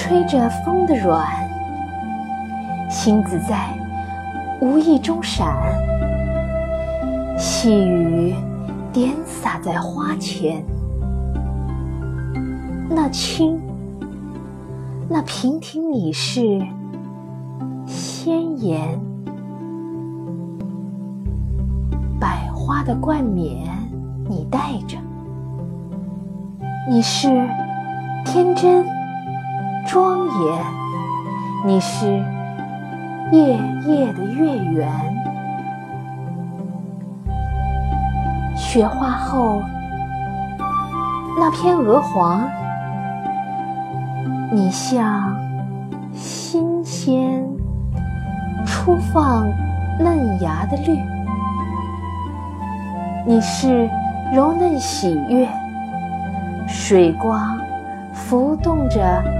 吹着风的软，星子在无意中闪，细雨点洒在花前。那青，那娉婷你是鲜艳，百花的冠冕你戴着，你是天真。庄严，你是夜夜的月圆。雪化后，那片鹅黄，你像新鲜初放嫩芽的绿。你是柔嫩喜悦，水光浮动着。